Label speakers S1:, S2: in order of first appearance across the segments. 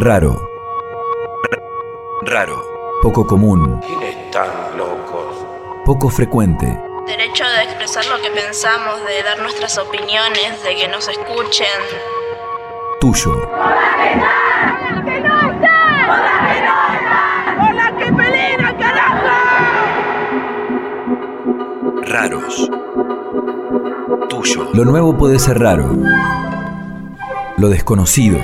S1: Raro. Raro. Poco común.
S2: ¿Quiénes tan locos?
S1: Poco frecuente.
S3: Derecho de expresar lo que pensamos, de dar nuestras opiniones, de que nos escuchen.
S1: Tuyo. Raros. Tuyo. Lo nuevo puede ser raro. Lo desconocido.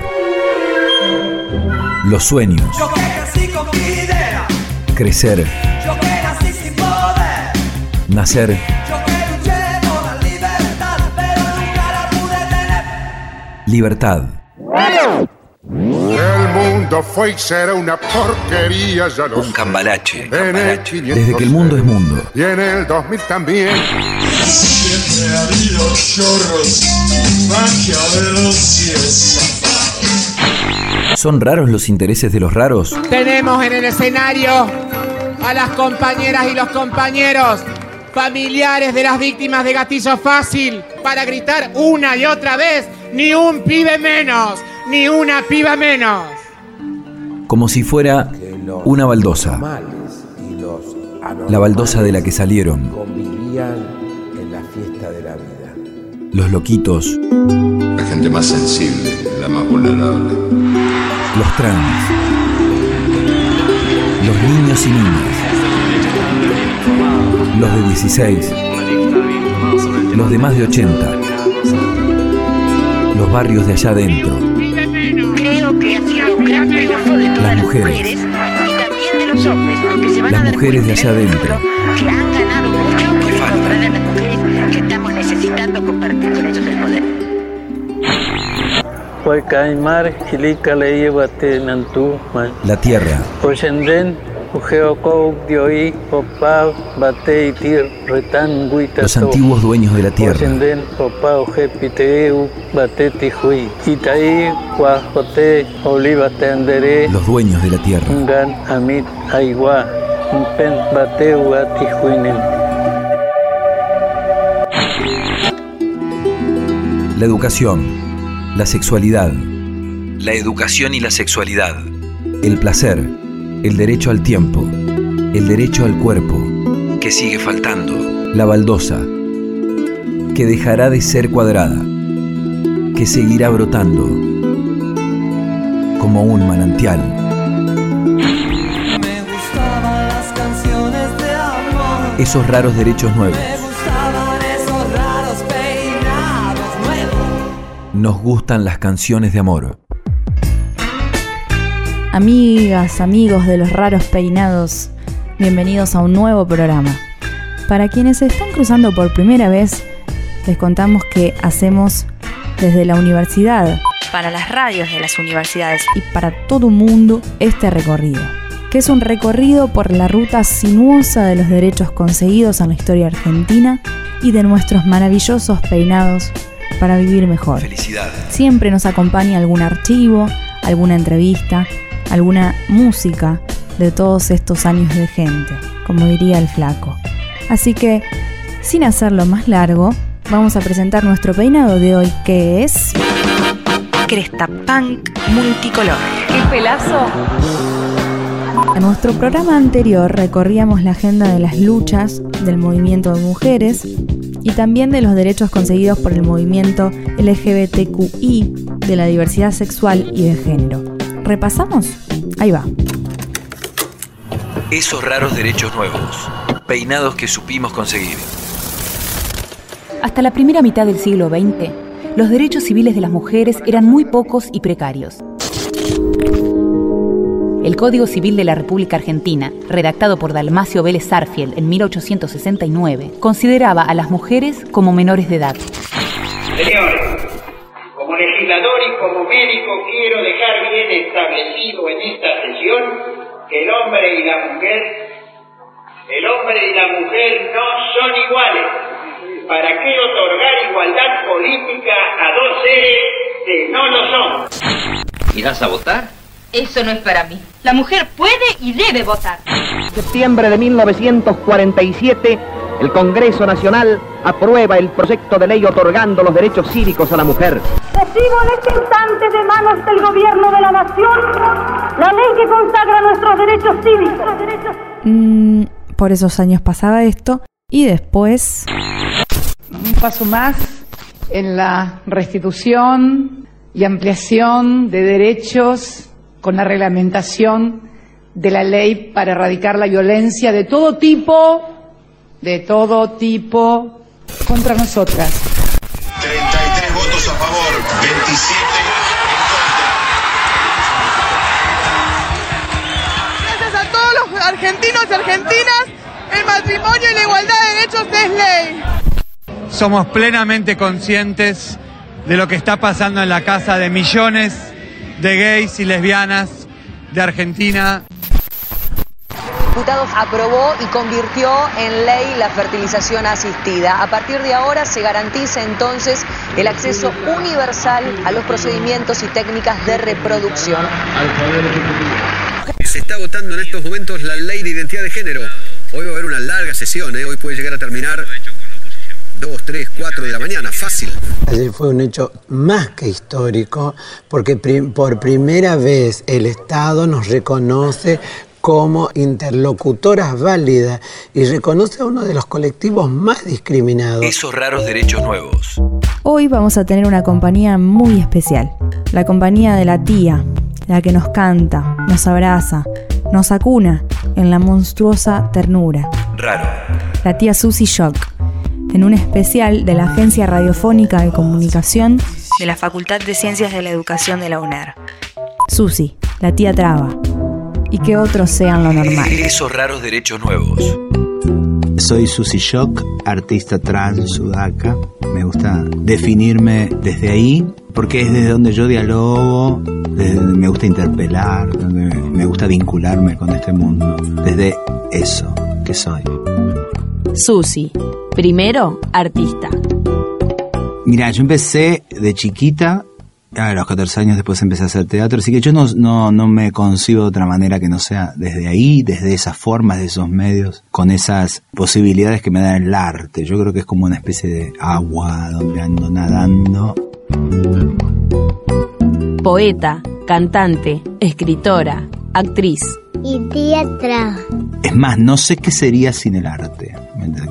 S1: Los sueños.
S4: Yo que nací con mi idea,
S1: Crecer.
S4: yo que nací sin poder,
S1: Nacer.
S4: yo que luché por la libertad, pero nunca la pude tener.
S1: Libertad.
S5: El mundo fue y será una porquería, ya lo
S1: Un cambalache.
S5: El
S1: Desde que el mundo es mundo.
S5: Y en el 2000 también.
S6: Siempre ha habido chorros, maquiavelos y estafadores.
S1: ¿Son raros los intereses de los raros?
S7: Tenemos en el escenario a las compañeras y los compañeros familiares de las víctimas de gatillo fácil para gritar una y otra vez, ni un pibe menos, ni una piba menos.
S1: Como si fuera una baldosa. La baldosa de la que salieron.
S2: convivían en la fiesta de la vida.
S1: Los loquitos.
S8: La gente más sensible, la más vulnerable.
S1: Los trans. Los niños y niñas. Los de 16. Los de más de 80. Los barrios de allá adentro. Las mujeres. Las mujeres de allá adentro.
S9: Retan, Guita,
S1: Los antiguos dueños de la tierra. Los dueños de la tierra. La educación. La sexualidad. La educación y la sexualidad. El placer. El derecho al tiempo. El derecho al cuerpo. Que sigue faltando. La baldosa. Que dejará de ser cuadrada. Que seguirá brotando. Como un manantial.
S4: Me gustaban las canciones de amor,
S1: Esos raros derechos nuevos. Nos gustan las canciones de amor.
S10: Amigas, amigos de los raros peinados, bienvenidos a un nuevo programa. Para quienes se están cruzando por primera vez, les contamos que hacemos desde la universidad, para las radios de las universidades y para todo el mundo este recorrido, que es un recorrido por la ruta sinuosa de los derechos conseguidos en la historia argentina y de nuestros maravillosos peinados para vivir mejor.
S1: Felicidad.
S10: Siempre nos acompaña algún archivo, alguna entrevista, alguna música de todos estos años de gente, como diría el flaco. Así que, sin hacerlo más largo, vamos a presentar nuestro peinado de hoy, que es...
S3: Cresta Punk multicolor.
S10: ¡Qué pelazo! En nuestro programa anterior recorríamos la agenda de las luchas del movimiento de mujeres y también de los derechos conseguidos por el movimiento LGBTQI, de la diversidad sexual y de género. ¿Repasamos? Ahí va.
S1: Esos raros derechos nuevos. Peinados que supimos conseguir.
S11: Hasta la primera mitad del siglo XX, los derechos civiles de las mujeres eran muy pocos y precarios. El Código Civil de la República Argentina, redactado por Dalmacio Vélez Sarfield en 1869, consideraba a las mujeres como menores de edad.
S12: Señores, como legislador y como médico quiero dejar bien establecido en esta sesión que el hombre y la mujer, el hombre y la mujer no son iguales. ¿Para qué otorgar igualdad política a dos seres que no lo son?
S13: ¿Irás a votar?
S14: Eso no es para mí. La mujer puede y debe votar.
S15: septiembre de 1947, el Congreso Nacional aprueba el proyecto de ley otorgando los derechos cívicos a la mujer.
S16: Recibo en este instante de manos del gobierno de la nación la ley que consagra nuestros derechos cívicos.
S10: Mm, por esos años pasaba esto y después...
S17: Un paso más en la restitución y ampliación de derechos con la reglamentación de la ley para erradicar la violencia de todo tipo, de todo tipo, contra nosotras.
S5: 33 votos a favor, 27
S18: Gracias a todos los argentinos y argentinas, el matrimonio y la igualdad de derechos es ley.
S7: Somos plenamente conscientes de lo que está pasando en la casa de millones de gays y lesbianas de Argentina.
S19: Diputados aprobó y convirtió en ley la fertilización asistida. A partir de ahora se garantiza entonces el acceso universal a los procedimientos y técnicas de reproducción.
S2: Se está votando en estos momentos la ley de identidad de género. Hoy va a haber una larga sesión, ¿eh? hoy puede llegar a terminar 2, 3, 4 de la mañana, fácil.
S20: Ayer fue un hecho más que histórico porque por primera vez el Estado nos reconoce como interlocutoras válidas y reconoce a uno de los colectivos más discriminados.
S1: Esos raros derechos nuevos.
S10: Hoy vamos a tener una compañía muy especial. La compañía de la tía, la que nos canta, nos abraza, nos acuna en la monstruosa ternura.
S1: Raro.
S10: La tía Susy Shock, en un especial de la Agencia Radiofónica de Comunicación de la Facultad de Ciencias de la Educación de la UNER. Susy, la tía Traba. Y que otros sean lo normal.
S1: Esos raros derechos nuevos.
S21: Soy Susy Shock, artista trans sudaca. Me gusta definirme desde ahí porque es desde donde yo dialogo, desde donde me gusta interpelar, donde me gusta vincularme con este mundo. Desde eso que soy.
S11: Susi, primero artista.
S21: Mira, yo empecé de chiquita, a los 14 años después empecé a hacer teatro, así que yo no, no, no me concibo de otra manera que no sea desde ahí, desde esas formas, de esos medios, con esas posibilidades que me da el arte. Yo creo que es como una especie de agua donde ando nadando.
S11: Poeta, cantante, escritora, actriz.
S22: Y tía Traba.
S21: Es más, no sé qué sería sin el arte.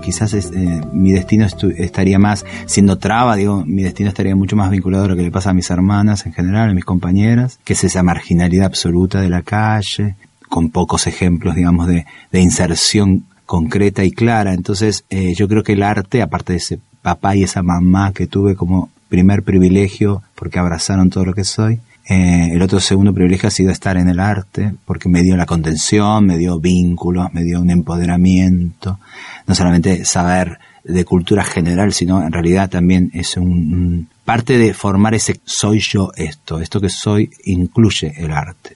S21: Quizás eh, mi destino estaría más siendo traba, digo, mi destino estaría mucho más vinculado a lo que le pasa a mis hermanas en general, a mis compañeras, que es esa marginalidad absoluta de la calle, con pocos ejemplos, digamos, de, de inserción concreta y clara. Entonces, eh, yo creo que el arte, aparte de ese papá y esa mamá que tuve como primer privilegio, porque abrazaron todo lo que soy, eh, el otro segundo privilegio ha sido estar en el arte, porque me dio la contención, me dio vínculos, me dio un empoderamiento, no solamente saber de cultura general, sino en realidad también es un, parte de formar ese soy yo esto, esto que soy incluye el arte.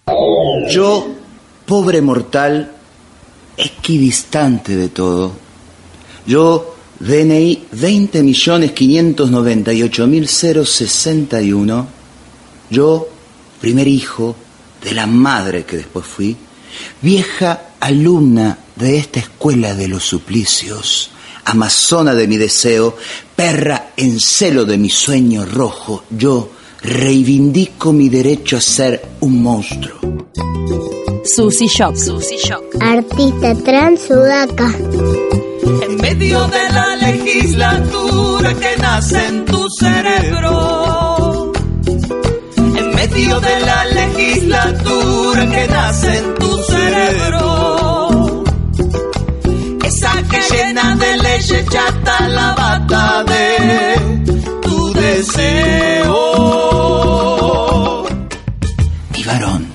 S23: Yo, pobre mortal, equidistante de todo. Yo, DNI 20.598.061. Yo, primer hijo de la madre que después fui, vieja alumna de esta escuela de los suplicios, amazona de mi deseo, perra en celo de mi sueño rojo, yo reivindico mi derecho a ser un monstruo.
S11: Susi Shock. Susi Shock.
S22: Artista trans sudaca.
S6: En medio de la legislatura que nace en tu cerebro. Medio de la legislatura que nace en tu cerebro. Esa que llena de leche chata la bata de tu deseo.
S23: Ni varón,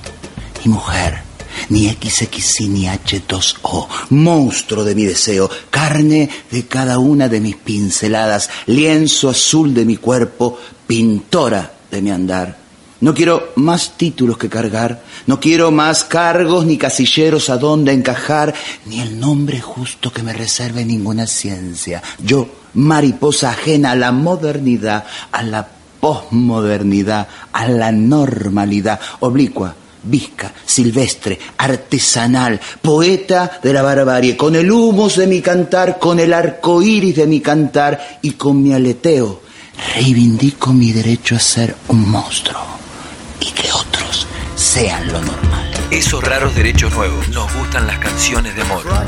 S23: ni mujer, ni XXI ni H2O, monstruo de mi deseo, carne de cada una de mis pinceladas, lienzo azul de mi cuerpo, pintora de mi andar. No quiero más títulos que cargar, no quiero más cargos ni casilleros a donde encajar, ni el nombre justo que me reserve ninguna ciencia. Yo, mariposa ajena a la modernidad, a la posmodernidad, a la normalidad, oblicua, visca, silvestre, artesanal, poeta de la barbarie, con el humus de mi cantar, con el arco iris de mi cantar y con mi aleteo, reivindico mi derecho a ser un monstruo y que otros sean lo normal.
S1: Esos raros derechos nuevos. Nos gustan las canciones de
S6: moda.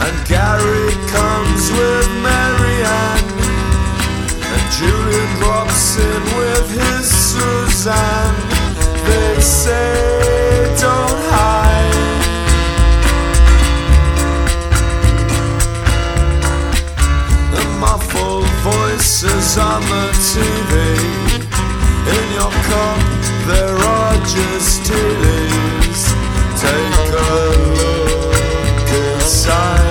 S6: And Gary comes with Mary Julian drops in with his Suzanne. They say, don't hide. The muffled voices on the TV. In your cup, there are just tealies. Take a look inside.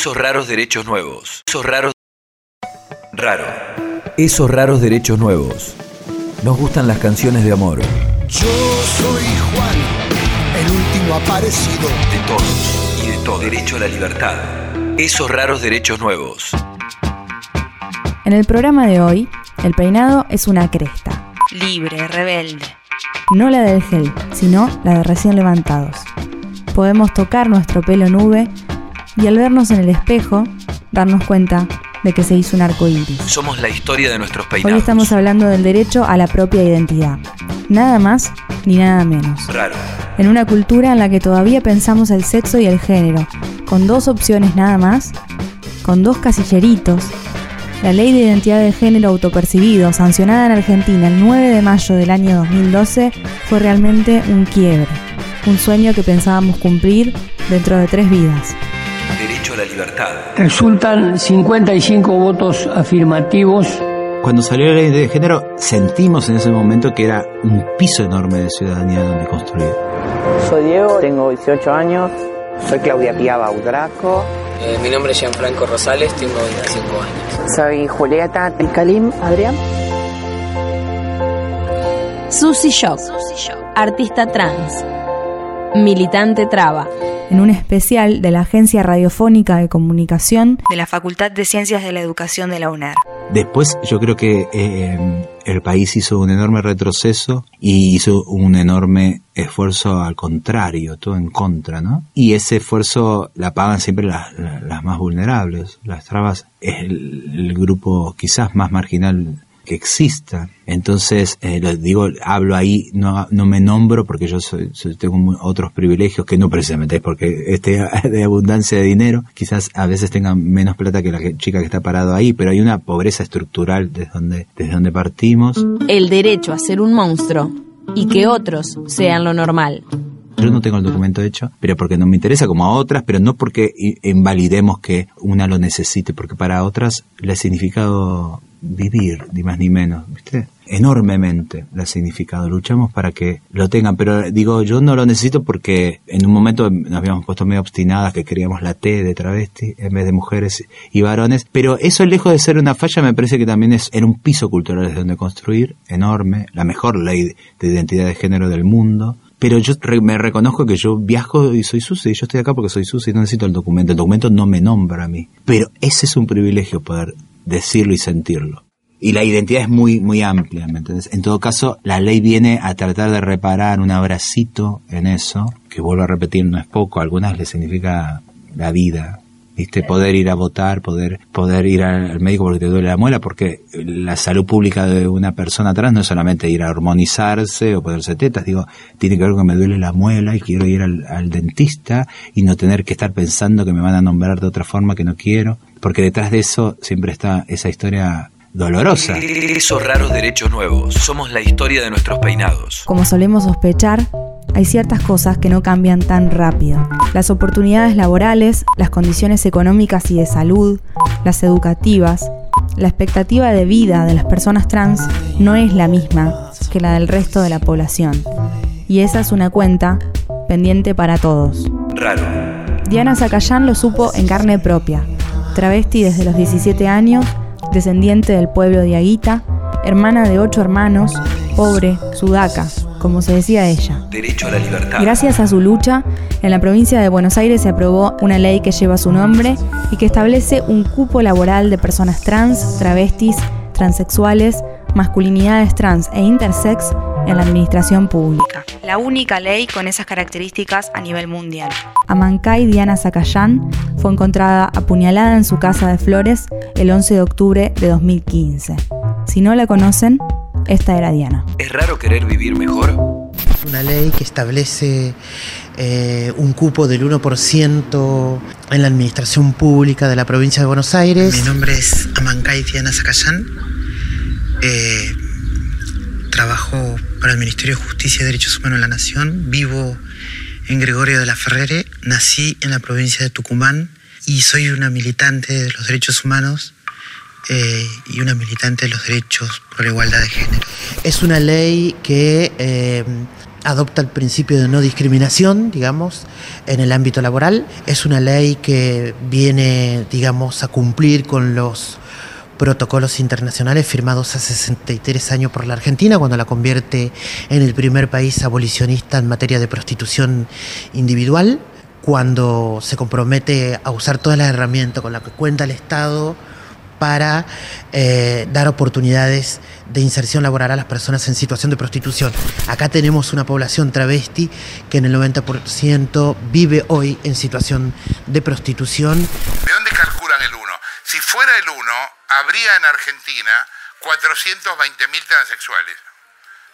S1: Esos raros derechos nuevos. Esos raros... Raro. Esos raros derechos nuevos. Nos gustan las canciones de amor.
S24: Yo soy Juan, el último aparecido.
S1: De todos y de todo. Derecho a la libertad. Esos raros derechos nuevos.
S10: En el programa de hoy, el peinado es una cresta.
S3: Libre, rebelde.
S10: No la del gel, sino la de recién levantados. Podemos tocar nuestro pelo nube y al vernos en el espejo, darnos cuenta de que se hizo un arco iris.
S1: Somos la historia de nuestros
S10: Hoy
S1: peinados.
S10: estamos hablando del derecho a la propia identidad. Nada más ni nada menos.
S1: Raro.
S10: En una cultura en la que todavía pensamos el sexo y el género, con dos opciones nada más, con dos casilleritos, la ley de identidad de género autopercibido, sancionada en Argentina el 9 de mayo del año 2012, fue realmente un quiebre, un sueño que pensábamos cumplir dentro de tres vidas.
S1: Derecho a la libertad.
S25: Resultan 55 votos afirmativos.
S21: Cuando salió la ley de género, sentimos en ese momento que era un piso enorme de ciudadanía donde construir.
S26: Soy Diego, tengo 18 años. Soy Claudia Pía Baudraco.
S27: Eh, mi nombre es Gianfranco Rosales, tengo 25 años.
S26: Soy Julieta Kalim Adrián.
S11: Susi Shock. Artista trans. Militante traba.
S10: En un especial de la Agencia Radiofónica de Comunicación de la Facultad de Ciencias de la Educación de la UNER.
S21: Después yo creo que eh, el país hizo un enorme retroceso y hizo un enorme esfuerzo al contrario, todo en contra, ¿no? Y ese esfuerzo la pagan siempre las, las- las más vulnerables. Las trabas es el, el grupo quizás más marginal que exista. Entonces, eh, lo digo, hablo ahí, no, no me nombro porque yo soy, soy- tengo otros privilegios que no precisamente es porque esté de abundancia de dinero, quizás a veces tengan menos plata que la que- chica que está parado ahí, pero hay una pobreza estructural desde donde, desde donde partimos.
S11: El derecho a ser un monstruo y que otros sean lo normal.
S21: Yo no tengo el documento hecho, pero porque no me interesa como a otras, pero no porque invalidemos que una lo necesite, porque para otras le ha significado vivir, ni más ni menos, ¿viste? Enormemente le ha significado. Luchamos para que lo tengan, pero digo, yo no lo necesito porque en un momento nos habíamos puesto medio obstinadas que queríamos la T de travesti en vez de mujeres y varones, pero eso lejos de ser una falla me parece que también es en un piso cultural desde donde construir, enorme, la mejor ley de identidad de género del mundo, pero yo me reconozco que yo viajo y soy Susi, yo estoy acá porque soy Susi, no necesito el documento, el documento no me nombra a mí. Pero ese es un privilegio poder decirlo y sentirlo. Y la identidad es muy, muy amplia, ¿me entendés? En todo caso, la ley viene a tratar de reparar un abracito en eso, que vuelvo a repetir, no es poco, a algunas les significa la vida, ¿viste? Poder ir a votar, poder, poder ir al al médico porque te duele la muela, porque la salud pública de una persona trans no es solamente ir a hormonizarse o ponerse tetas, digo, tiene que ver con que me duele la muela y quiero ir al, al dentista y no tener que estar pensando que me van a nombrar de otra forma que no quiero, porque detrás de eso siempre está esa historia dolorosa.
S1: Esos raros derechos nuevos. Somos la historia de nuestros peinados.
S10: Como solemos sospechar, hay ciertas cosas que no cambian tan rápido. Las oportunidades laborales, las condiciones económicas y de salud, las educativas, la expectativa de vida de las personas trans no es la misma que la del resto de la población. Y esa es una cuenta pendiente para todos.
S1: Raro.
S10: Diana Zacayán lo supo en carne propia. Travesti desde los 17 años, descendiente del pueblo de Aguita, hermana de ocho hermanos, pobre, sudaca, como se decía ella.
S1: Derecho a la libertad.
S10: Gracias a su lucha, en la provincia de Buenos Aires se aprobó una ley que lleva su nombre y que establece un cupo laboral de personas trans, travestis, transexuales, masculinidades trans e intersex en la administración pública. La única ley con esas características a nivel mundial. Amancay Diana Zacayán fue encontrada apuñalada en su casa de Flores el 11 de octubre de 2015. Si no la conocen, esta era Diana.
S1: ¿Es raro querer vivir mejor?
S28: Una ley que establece eh, un cupo del 1% en la administración pública de la provincia de Buenos Aires. Mi nombre es Amancay Diana Zacayán. Eh, trabajo para el Ministerio de Justicia y Derechos Humanos de la Nación. Vivo en Gregorio de la Ferrere. Nací en la provincia de Tucumán y soy una militante de los derechos humanos eh, y una militante de los derechos por la igualdad de género. Es una ley que eh, adopta el principio de no discriminación, digamos, en el ámbito laboral. Es una ley que viene, digamos, a cumplir con los protocolos internacionales firmados hace 63 años por la Argentina, cuando la convierte en el primer país abolicionista en materia de prostitución individual, cuando se compromete a usar todas las herramientas con las que cuenta el Estado para eh, dar oportunidades de inserción laboral a las personas en situación de prostitución. Acá tenemos una población travesti que en el 90% vive hoy en situación de prostitución.
S5: ¿De dónde calculan el 1? Si fuera el 1, habría en Argentina 420.000 transexuales.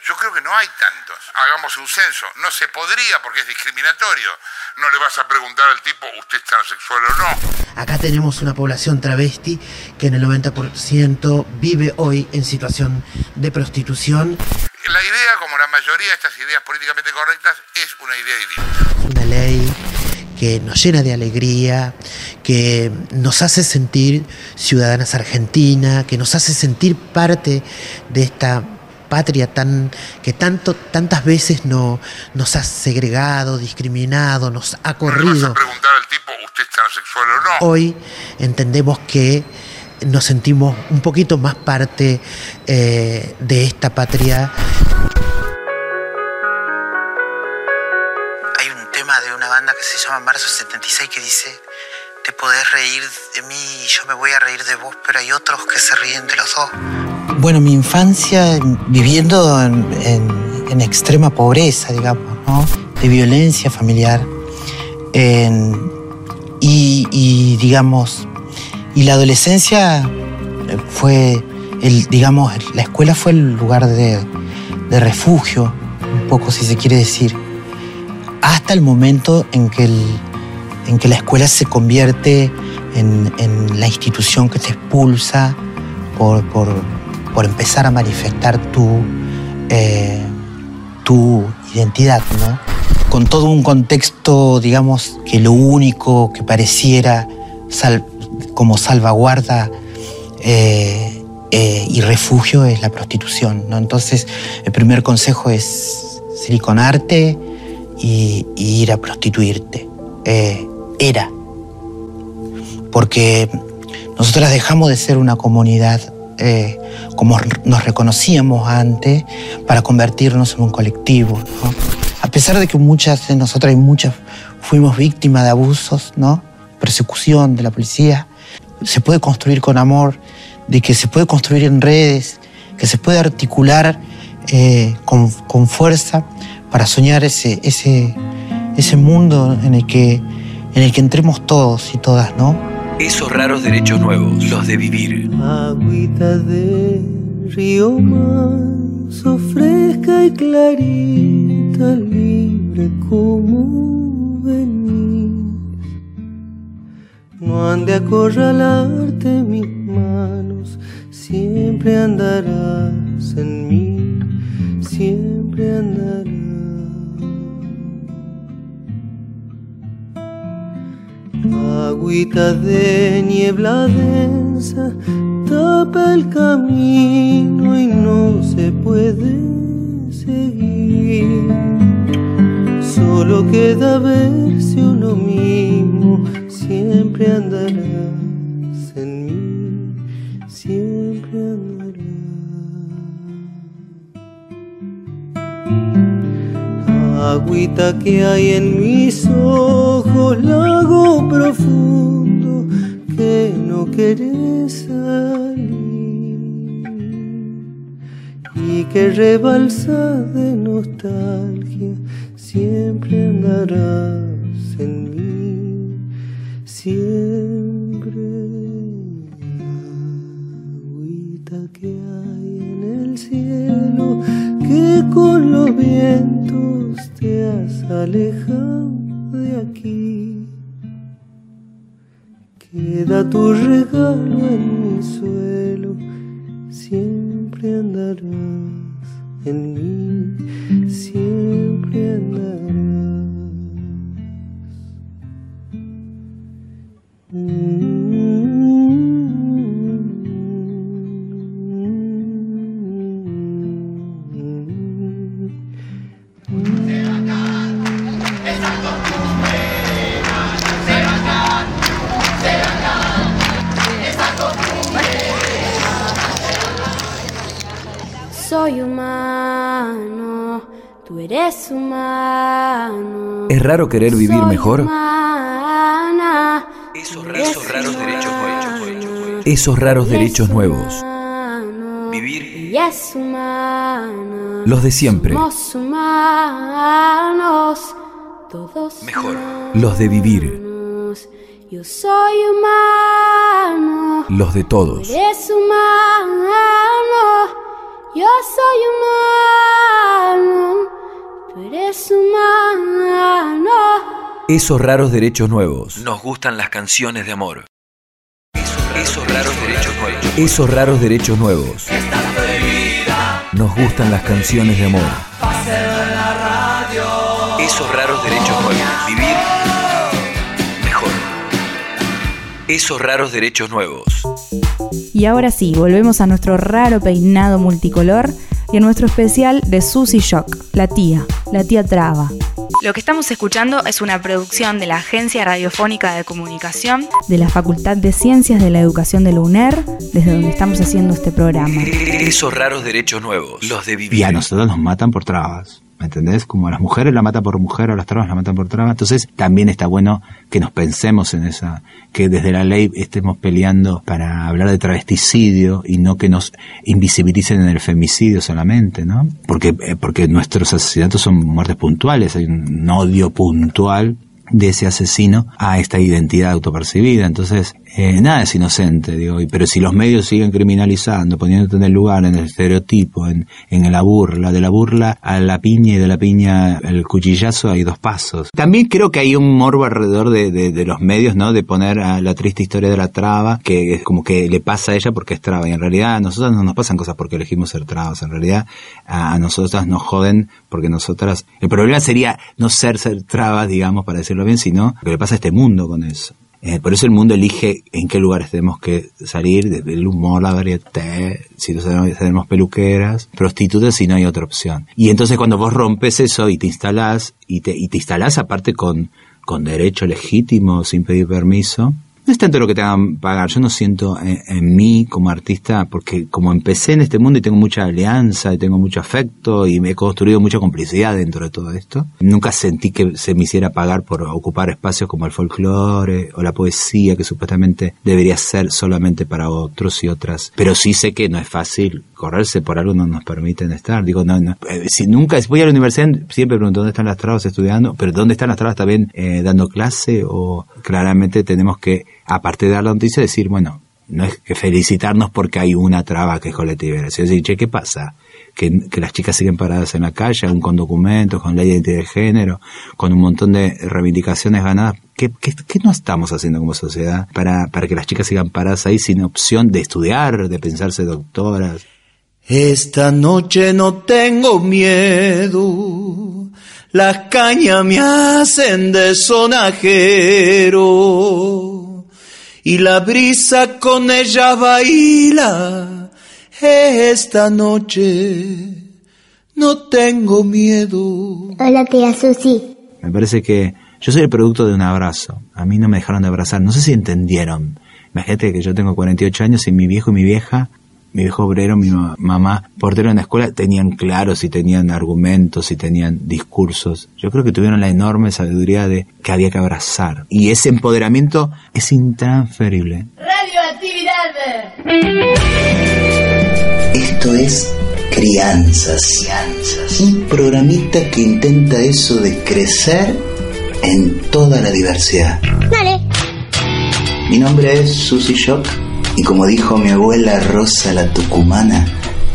S5: Yo creo que no hay tantos. Hagamos un censo. No se podría porque es discriminatorio. No le vas a preguntar al tipo, ¿usted es transexual o no?
S28: Acá tenemos una población travesti que en el 90% vive hoy en situación de prostitución.
S5: La idea, como la mayoría de estas ideas políticamente correctas, es una idea idiota.
S28: Una ley que nos llena de alegría, que nos hace sentir ciudadanas argentinas, que nos hace sentir parte de esta patria tan que tanto tantas veces no, nos ha segregado, discriminado, nos ha corrido.
S5: Preguntar al tipo, ¿usted es transexual o no?
S28: Hoy entendemos que nos sentimos un poquito más parte eh, de esta patria.
S29: Llama Marzo 76 que dice, te podés reír de mí y yo me voy a reír de vos, pero hay otros que se ríen de los dos.
S28: Bueno, mi infancia viviendo en, extrema pobreza, digamos, ¿no? de violencia familiar. y, digamos, y la adolescencia fue, el, digamos, la escuela fue el lugar de, refugio, un poco si se quiere decir, hasta el momento en que, en que la escuela se convierte en, la institución que te expulsa por, por por empezar a manifestar tu, eh, tu identidad, ¿no? Con todo un contexto, digamos, que lo único que pareciera como salvaguarda eh, eh, y refugio es la prostitución, ¿no? Entonces, el primer consejo es siliconarte y, y ir a prostituirte. era. Porque nosotras dejamos de ser una comunidad eh, como nos reconocíamos antes, para convertirnos en un colectivo. A pesar de que muchas de nosotras y muchas fuimos víctimas de abusos, ¿no? persecución de la policía, se puede construir con amor, de que se puede construir en redes, que se puede articular eh, con, con, fuerza para soñar ese, ese, ese mundo en el, que, en el que entremos todos y todas, ¿no?
S1: Esos raros derechos nuevos, los de vivir.
S30: Agüita de río manso, fresca y clarita, libre como venir. No han de acorralarte mis manos, siempre andarás en mí, siempre andarás. Agüita de niebla densa tapa el camino y no se puede seguir. Solo queda verse uno mismo, siempre andarás en mí, siempre andarás. Agüita que hay en mis ojos, lago profundo que no querés salir y que rebalsa de nostalgia, siempre andarás en mí, siempre. Agüita que hay en el cielo, que con los vientos te has alejado de aquí. Queda tu regalo en mi suelo,
S1: raro querer vivir mejor? Esos, raros derechos nuevos. Esos raros derechos nuevos.
S31: Vivir.
S1: Los de siempre. Mejor. Los de vivir.
S31: humanos. Yo soy humano.
S1: Los de todos.
S31: humano. Yo soy humano. Tú eres humano.
S1: Esos raros derechos nuevos. Nos gustan las canciones de amor. Esos raros derechos nuevos. Esos raros derechos nuevos. Nos gustan las canciones de amor. Esos raros derechos nuevos. Vivir mejor. Esos raros derechos nuevos.
S10: Y ahora sí, volvemos a nuestro raro peinado multicolor y a nuestro especial de Susy Shock, la tía, la tía Traba.
S32: Lo que estamos escuchando es una producción de la Agencia Radiofónica de Comunicación
S10: de la Facultad de Ciencias de la Educación de la UNER, desde donde estamos haciendo este programa.
S1: Esos raros derechos nuevos. Los de
S21: Y
S1: vivir.
S21: a nosotros nos matan por trabas. ¿Me entendés? Como a las mujeres la matan por mujer, a las trabas la matan por trabas. Entonces también está bueno que nos pensemos en esa, que desde la ley estemos peleando para hablar de travesticidio y no que nos invisibilicen en el femicidio solamente, ¿no? Porque, eh, porque nuestros asesinatos son muertes puntuales, hay un odio puntual de ese asesino a esta identidad autopercibida. Entonces, eh, nada es inocente, digo, pero si los medios siguen criminalizando, poniéndote en el lugar, en el estereotipo, en, en la burla, de la burla a la piña y de la piña al cuchillazo hay dos pasos. También creo que hay un morbo alrededor de, de- de los medios, ¿no? De poner a la triste historia de la traba, que es como que le pasa a ella porque es traba, y en realidad a nosotros no nos pasan cosas porque elegimos ser trabas, en realidad a, a nosotras nos joden porque nosotras, el problema sería no ser, ser trabas, digamos, para decirlo bien, sino lo que le pasa a este mundo con eso. Eh, por eso el mundo elige en qué lugares tenemos que salir, desde el humor, la variedad, si no tenemos peluqueras, prostitutas, si no hay otra opción. Y entonces cuando vos rompes eso y te instalás, y te, y te instalás aparte con, con derecho legítimo, sin pedir permiso, no es tanto lo que te hagan pagar, yo no siento en, en mí como artista, porque como empecé en este mundo y tengo mucha alianza y tengo mucho afecto y me he construido mucha complicidad dentro de todo esto, nunca sentí que se me hiciera pagar por ocupar espacios como el folclore o la poesía, que supuestamente debería ser solamente para otros y otras. Pero sí sé que no es fácil correrse, por algo no nos permiten estar. Digo, no, no, eh, si nunca voy a la universidad, siempre pregunto dónde están las trabas estudiando, pero dónde están las trabas también eh, dando clase o claramente tenemos que, aparte de dar la noticia, decir, bueno, no es que felicitarnos porque hay una traba que es colectiva, es decir, che, ¿qué pasa? Que, las chicas siguen paradas en la calle, aún con documentos, con de identidad de género, con un montón de reivindicaciones ganadas. ¿Qué, qué, qué no estamos haciendo como sociedad para, para que las chicas sigan paradas ahí sin opción de estudiar, de pensarse doctoras?
S30: Esta noche no tengo miedo, las cañas me hacen de sonajero y la brisa con ella baila. Esta noche no tengo miedo.
S22: Hola, tía Susi.
S21: Me parece que yo soy el producto de un abrazo. A mí no me dejaron de abrazar. No sé si entendieron. Imagínate que yo tengo 48 años y mi viejo y mi vieja, mi viejo obrero, mi ma- mamá, portero en la escuela, tenían claros y tenían argumentos y tenían discursos. Yo creo que tuvieron la enorme sabiduría de que había que abrazar. Y ese empoderamiento es intransferible.
S23: Esto es Crianzas. Un programita que intenta eso de crecer en toda la diversidad.
S22: Dale.
S23: Mi nombre es Susy Shock y como dijo mi abuela Rosa la Tucumana,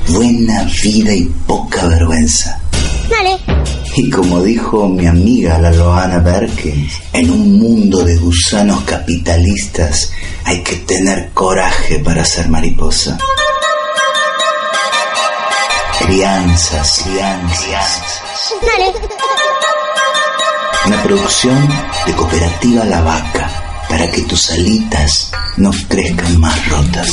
S23: buena vida y poca vergüenza.
S22: Dale.
S23: Y como dijo mi amiga la Loana Berkins, en un mundo de gusanos capitalistas hay que tener coraje para ser mariposa. Crianzas, crianzas.
S22: Dale.
S23: Una producción de Cooperativa La Vaca para que tus alitas no crezcan más rotas.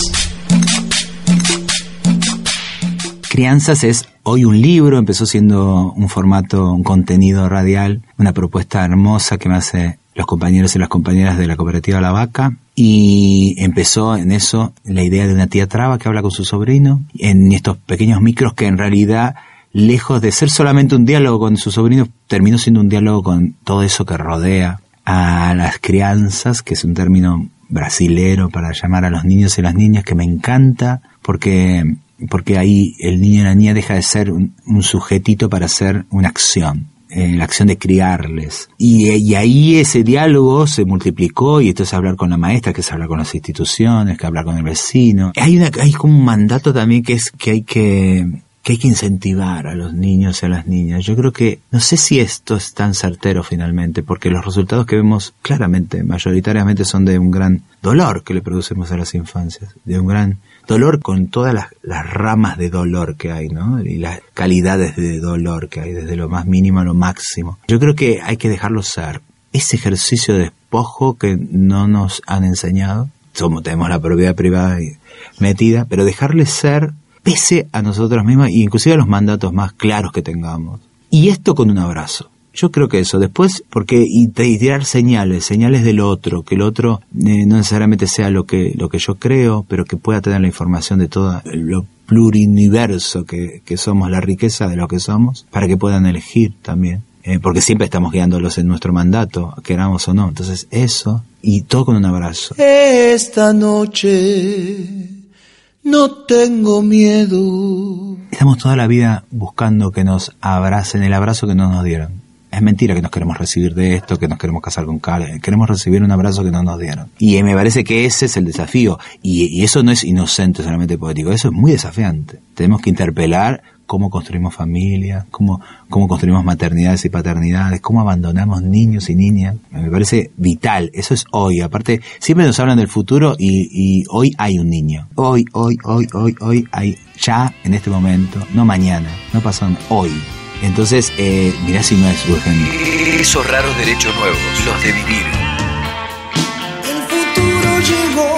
S21: Crianzas es hoy un libro, empezó siendo un formato, un contenido radial, una propuesta hermosa que me hace los compañeros y las compañeras de la cooperativa La Vaca Y empezó en eso la idea de una tía traba que habla con su sobrino, en estos pequeños micros que en realidad, lejos de ser solamente un diálogo con su sobrino, terminó siendo un diálogo con todo eso que rodea a las crianzas, que es un término brasilero para llamar a los niños y las niñas que me encanta, porque, porque ahí el niño y la niña deja de ser un, sujetito para hacer una acción en la acción de criarles. Y, ahí ese diálogo se multiplicó y entonces hablar con la maestra, que es hablar con las instituciones, que hablar con el vecino. Hay, una, hay como un mandato también que es que hay que, que hay que incentivar a los niños y a las niñas. Yo creo que, no sé si esto es tan certero finalmente, porque los resultados que vemos claramente, mayoritariamente son de un gran dolor que le producemos a las infancias, de un gran dolor con todas las, las, ramas de dolor que hay, ¿no? Y las calidades de dolor que hay, desde lo más mínimo a lo máximo. Yo creo que hay que dejarlo ser. Ese ejercicio de despojo que no nos han enseñado, somos, tenemos la propiedad privada metida, pero dejarle ser pese a nosotros mismos e inclusive a los mandatos más claros que tengamos. Y esto con un abrazo. Yo creo que eso. Después, porque y, y tirar señales, señales del otro, que el otro eh, no necesariamente sea lo que, lo que yo creo, pero que pueda tener la información de todo lo pluriverso que, que somos, la riqueza de lo que somos, para que puedan elegir también. Eh, porque siempre estamos guiándolos en nuestro mandato, queramos o no. Entonces, eso, y todo con un abrazo.
S6: Esta noche no tengo miedo.
S21: Estamos toda la vida buscando que nos abracen el abrazo que no nos dieron. Es mentira que nos queremos recibir de esto, que nos queremos casar con Kale. Queremos recibir un abrazo que no nos dieron. Y me parece que ese es el desafío. Y, y eso no es inocente solamente poético, eso es muy desafiante. Tenemos que interpelar cómo construimos familias, cómo, cómo construimos maternidades y paternidades, cómo abandonamos niños y niñas. Me parece vital, eso es hoy. Aparte, siempre nos hablan del futuro y, y hoy hay un niño. Hoy, hoy, hoy, hoy, hoy hay ya en este momento, no mañana, no pasó hoy. Entonces, eh, mirá si no es urgente.
S1: Esos raros derechos nuevos, los de vivir.
S6: El futuro llegó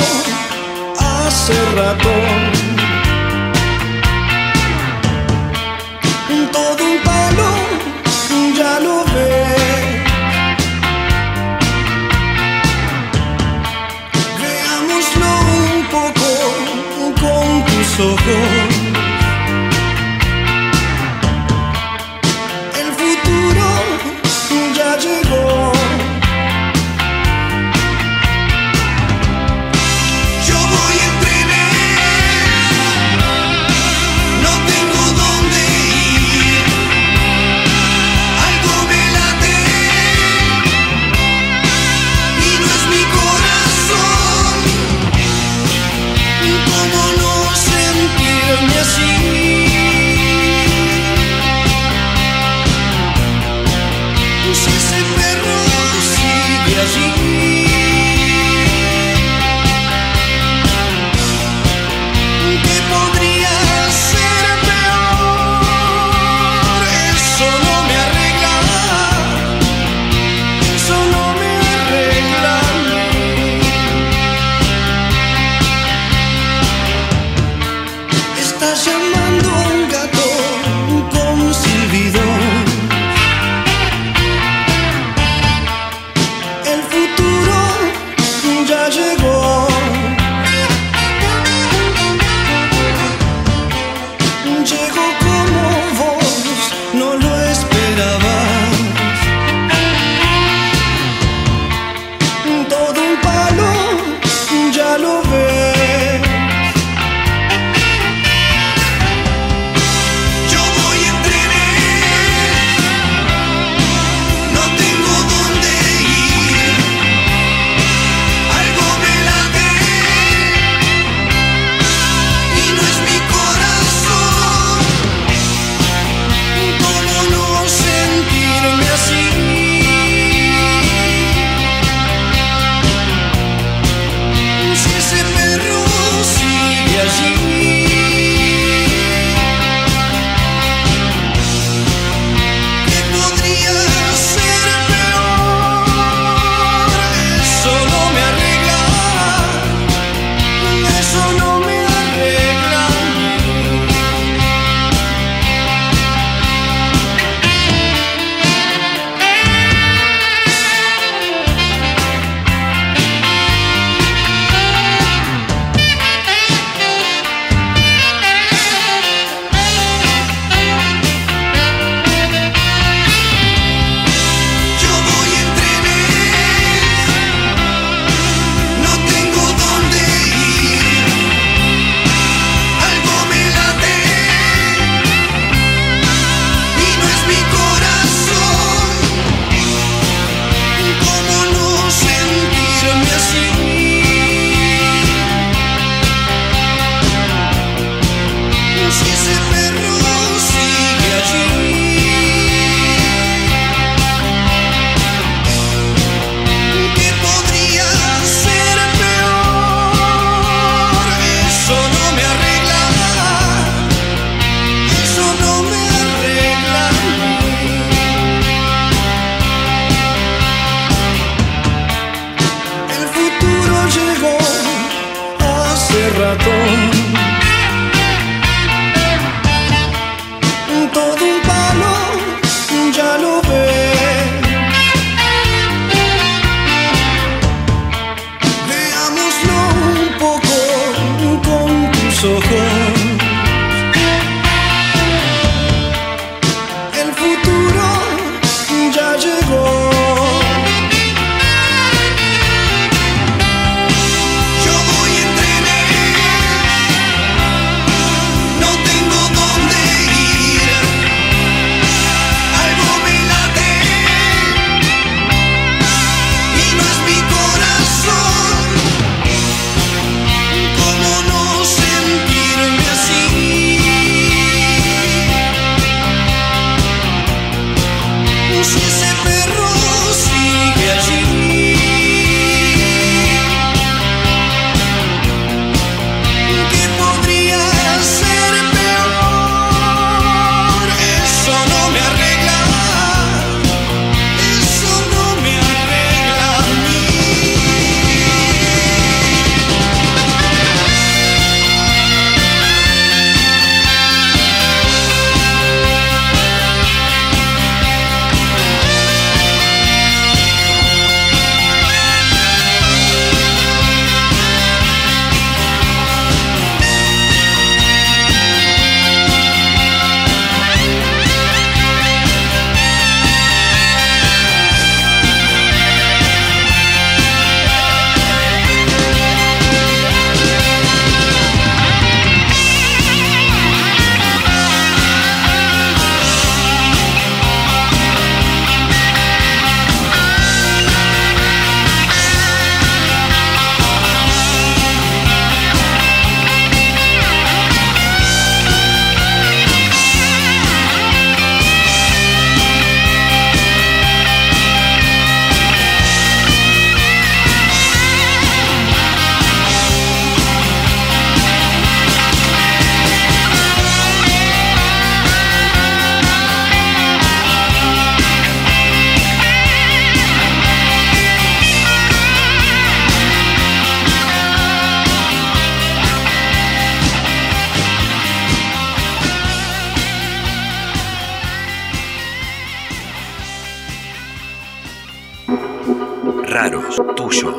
S6: hace rato.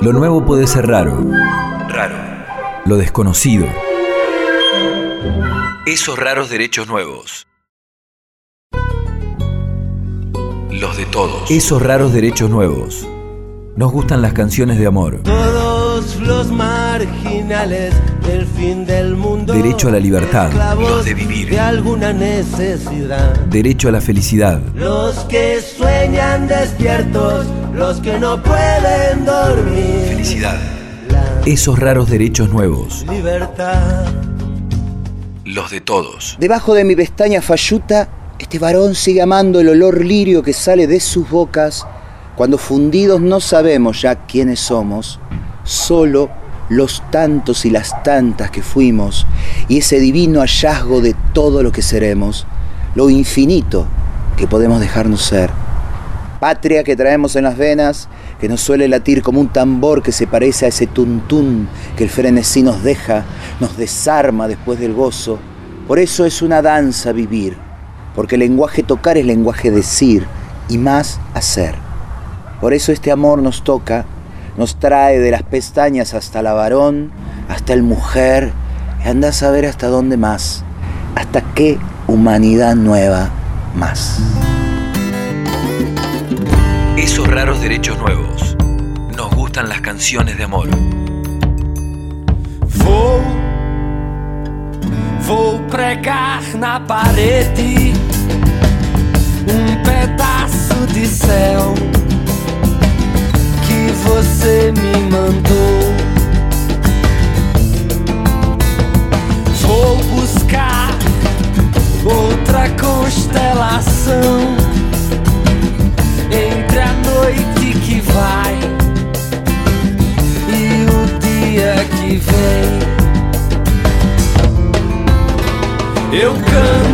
S6: Lo
S1: nuevo puede ser raro, raro. Lo desconocido. Esos raros derechos nuevos. Los de todos. Esos raros derechos nuevos. Nos gustan las canciones de amor.
S30: Todos los marginales del fin del mundo.
S1: Derecho a la libertad. Los de vivir.
S30: De alguna necesidad.
S1: Derecho a la felicidad.
S30: Los que sueñan despiertos, los que no pueden dormir.
S1: Felicidad. Esos raros derechos nuevos.
S30: Libertad.
S1: Los de todos.
S23: Debajo de mi pestaña falluta, este varón sigue amando el olor lirio que sale de sus bocas cuando fundidos no sabemos ya quiénes somos, solo los tantos y las tantas que fuimos y ese divino hallazgo de todo lo que seremos, lo infinito que podemos dejarnos ser. Patria que traemos en las venas, que nos suele latir como un tambor que se parece a ese tuntún que el frenesí nos deja, nos desarma después del gozo. Por eso es una danza vivir, porque el lenguaje tocar es lenguaje decir y más hacer. Por eso este amor nos toca, nos trae de las pestañas hasta la varón, hasta el mujer, y anda a saber hasta dónde más, hasta qué humanidad nueva más.
S1: Esos raros derechos nuevos. Nos gustan las canciones de amor.
S6: Vou, vou pregar na parede um pedaço de céu você me mandou. Vou buscar outra constelação entre a noite que vai e o dia que vem. Eu canto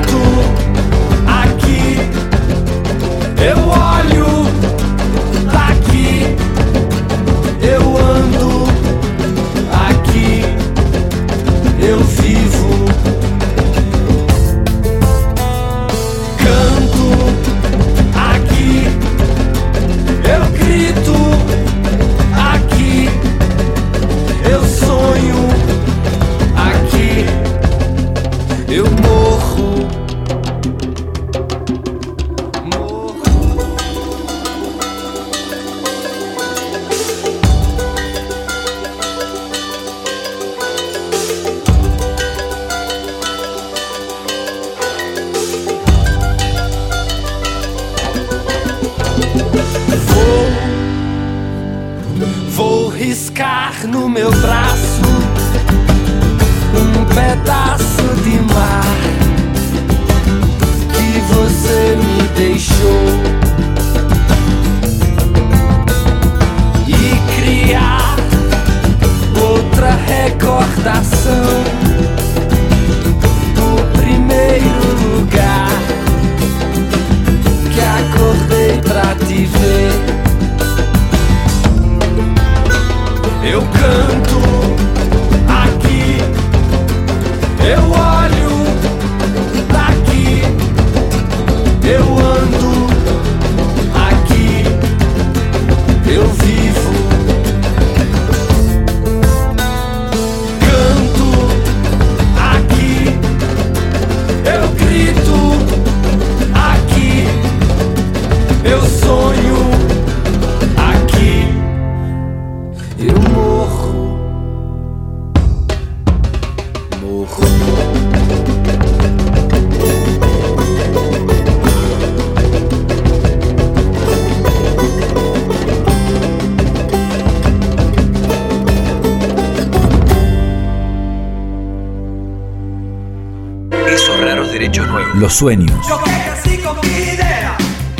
S1: sueños.
S6: Yo que nací con mi idea,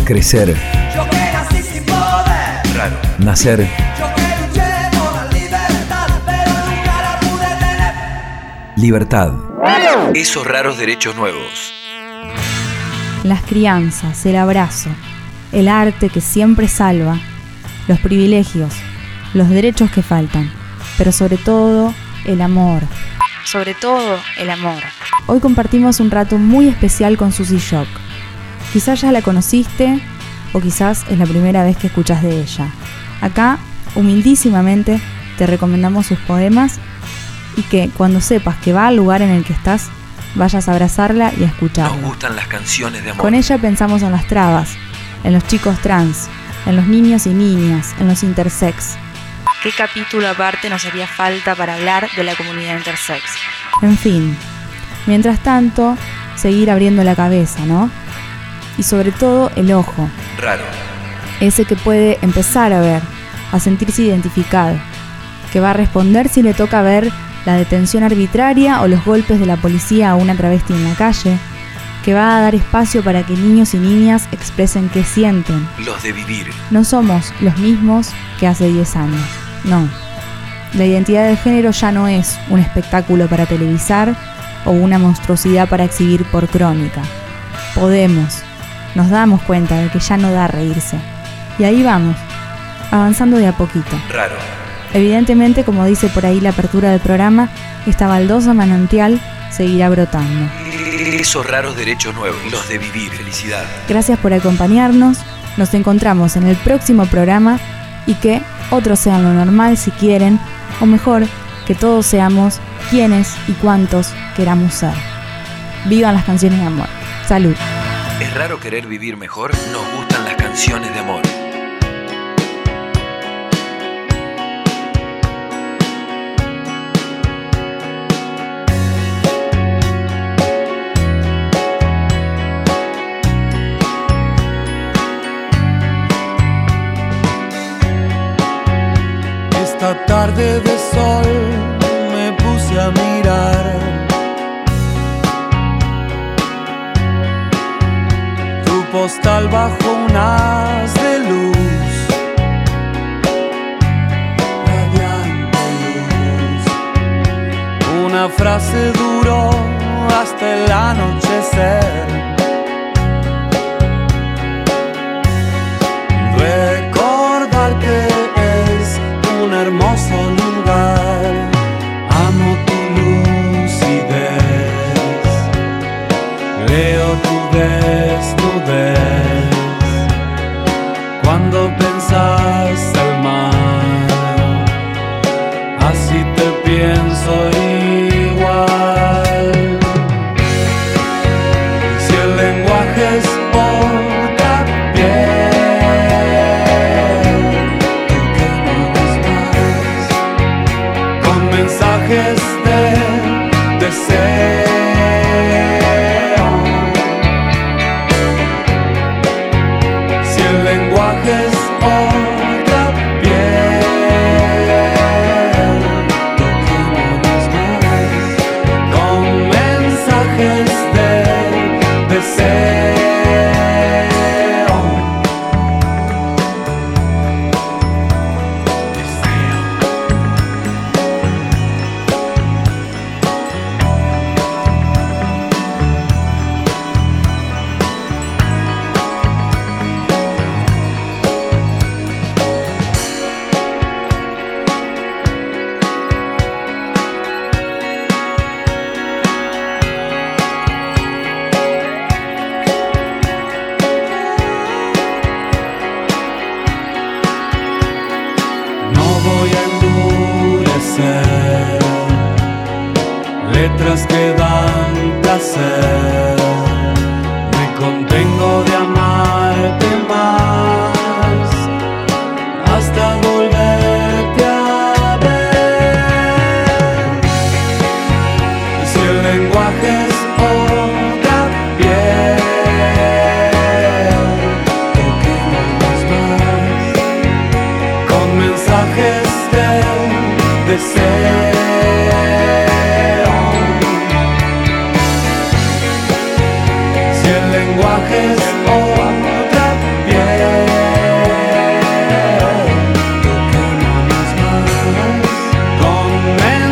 S1: Crecer.
S6: yo que nací sin poder,
S1: Raro. Nacer.
S6: yo que luché por la libertad, pero nunca la pude tener.
S1: Libertad. Esos raros derechos nuevos.
S10: Las crianzas, el abrazo, el arte que siempre salva, los privilegios, los derechos que faltan, pero sobre todo el amor.
S32: Sobre todo el amor.
S10: Hoy compartimos un rato muy especial con Susy Shock. Quizás ya la conociste o quizás es la primera vez que escuchas de ella. Acá humildísimamente te recomendamos sus poemas y que cuando sepas que va al lugar en el que estás, vayas a abrazarla y a escucharla.
S4: Nos gustan las canciones de amor.
S10: Con ella pensamos en las trabas, en los chicos trans, en los niños y niñas, en los intersex.
S33: ¿Qué capítulo aparte nos haría falta para hablar de la comunidad intersex?
S10: En fin, mientras tanto, seguir abriendo la cabeza, ¿no? Y sobre todo el ojo.
S4: Raro.
S10: Ese que puede empezar a ver, a sentirse identificado, que va a responder si le toca ver la detención arbitraria o los golpes de la policía a una travesti en la calle, que va a dar espacio para que niños y niñas expresen qué sienten.
S4: Los de vivir.
S10: No somos los mismos que hace 10 años, no. La identidad de género ya no es un espectáculo para televisar o una monstruosidad para exhibir por crónica. Podemos, nos damos cuenta de que ya no da reírse. Y ahí vamos, avanzando de a poquito.
S4: Raro.
S10: Evidentemente, como dice por ahí la apertura del programa, esta baldosa manantial seguirá brotando.
S4: Esos raros derechos nuevos, los de vivir, felicidad.
S10: Gracias por acompañarnos, nos encontramos en el próximo programa y que otros sean lo normal si quieren, o mejor, que todos seamos quienes y cuantos queramos ser. Vivan las canciones de amor. Salud.
S4: Es raro querer vivir mejor, nos gustan las canciones de amor.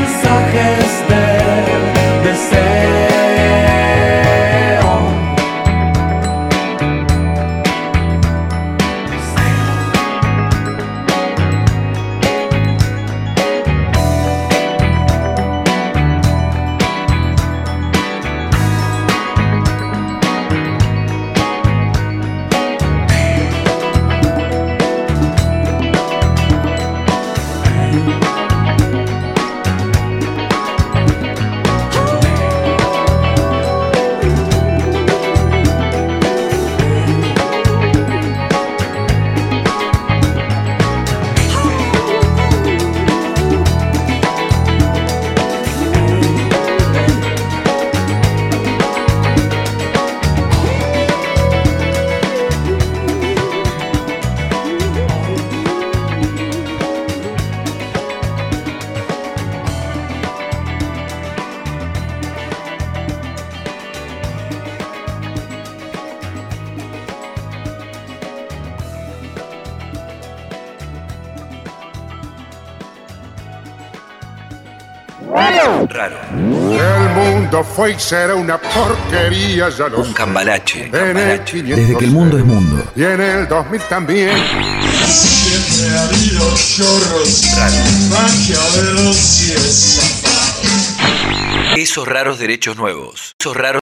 S5: sorry Y será una porquería, ya lo
S1: Un cambalache. Desde que el mundo es mundo.
S5: Y en el 2000 también.
S6: Siempre ha habido chorros, maquiavelos y estafas.
S1: Esos raros derechos nuevos. Esos raros